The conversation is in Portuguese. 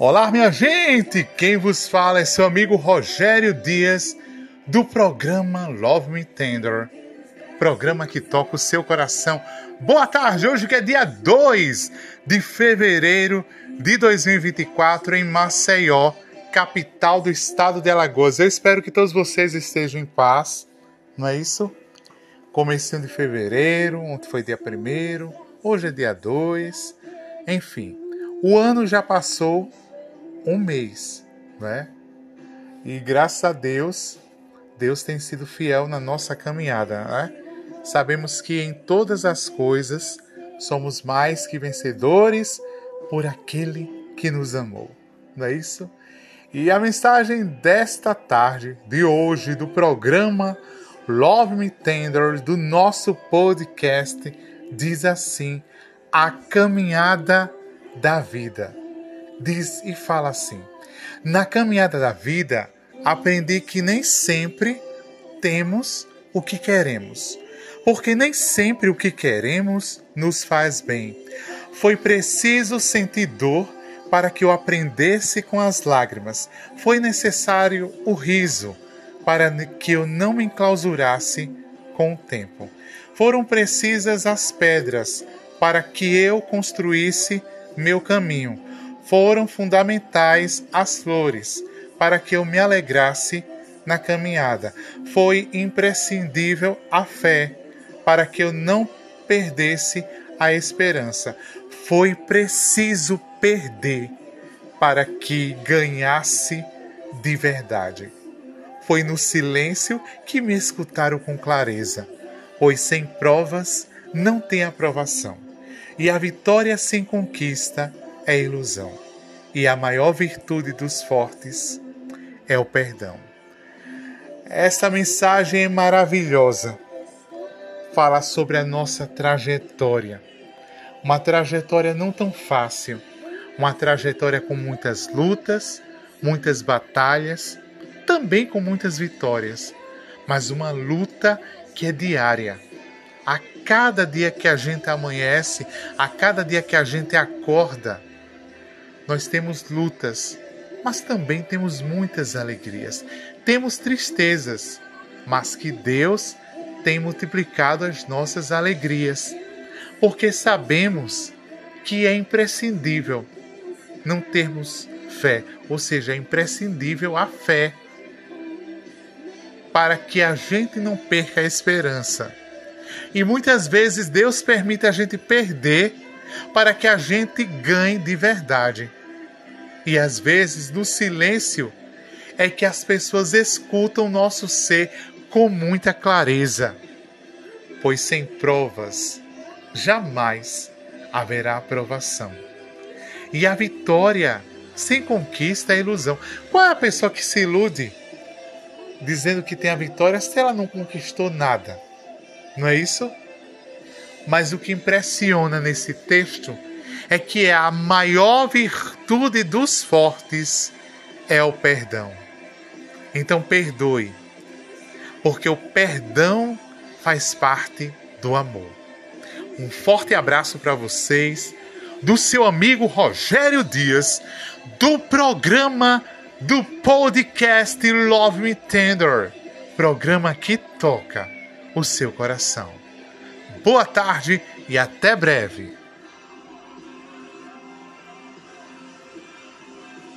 Olá, minha gente! Quem vos fala é seu amigo Rogério Dias, do programa Love Me Tender, programa que toca o seu coração. Boa tarde, hoje que é dia 2 de fevereiro de 2024 em Maceió, capital do estado de Alagoas. Eu espero que todos vocês estejam em paz, não é isso? Comecinho de fevereiro, ontem foi dia 1 hoje é dia 2, enfim. O ano já passou um mês, né? E graças a Deus, Deus tem sido fiel na nossa caminhada, né? Sabemos que em todas as coisas somos mais que vencedores por aquele que nos amou, não é isso? E a mensagem desta tarde, de hoje, do programa Love Me Tender, do nosso podcast, diz assim: A caminhada da vida diz e fala assim: Na caminhada da vida, aprendi que nem sempre temos o que queremos, porque nem sempre o que queremos nos faz bem. Foi preciso sentir dor para que eu aprendesse com as lágrimas. Foi necessário o riso para que eu não me enclausurasse com o tempo. Foram precisas as pedras para que eu construísse meu caminho foram fundamentais as flores para que eu me alegrasse na caminhada. Foi imprescindível a fé para que eu não perdesse a esperança. Foi preciso perder para que ganhasse de verdade. Foi no silêncio que me escutaram com clareza, pois sem provas não tem aprovação, e a vitória sem conquista é ilusão, e a maior virtude dos fortes é o perdão. Esta mensagem é maravilhosa. Fala sobre a nossa trajetória. Uma trajetória não tão fácil, uma trajetória com muitas lutas, muitas batalhas, também com muitas vitórias, mas uma luta que é diária. A cada dia que a gente amanhece, a cada dia que a gente acorda, nós temos lutas, mas também temos muitas alegrias. Temos tristezas, mas que Deus tem multiplicado as nossas alegrias, porque sabemos que é imprescindível não termos fé, ou seja, é imprescindível a fé para que a gente não perca a esperança. E muitas vezes Deus permite a gente perder para que a gente ganhe de verdade. E às vezes, no silêncio, é que as pessoas escutam nosso ser com muita clareza, pois sem provas jamais haverá aprovação. E a vitória sem conquista é ilusão. Qual é a pessoa que se ilude dizendo que tem a vitória se ela não conquistou nada? Não é isso? Mas o que impressiona nesse texto é que a maior virtude dos fortes é o perdão. Então perdoe, porque o perdão faz parte do amor. Um forte abraço para vocês, do seu amigo Rogério Dias, do programa do podcast Love Me Tender, programa que toca o seu coração. Boa tarde e até breve.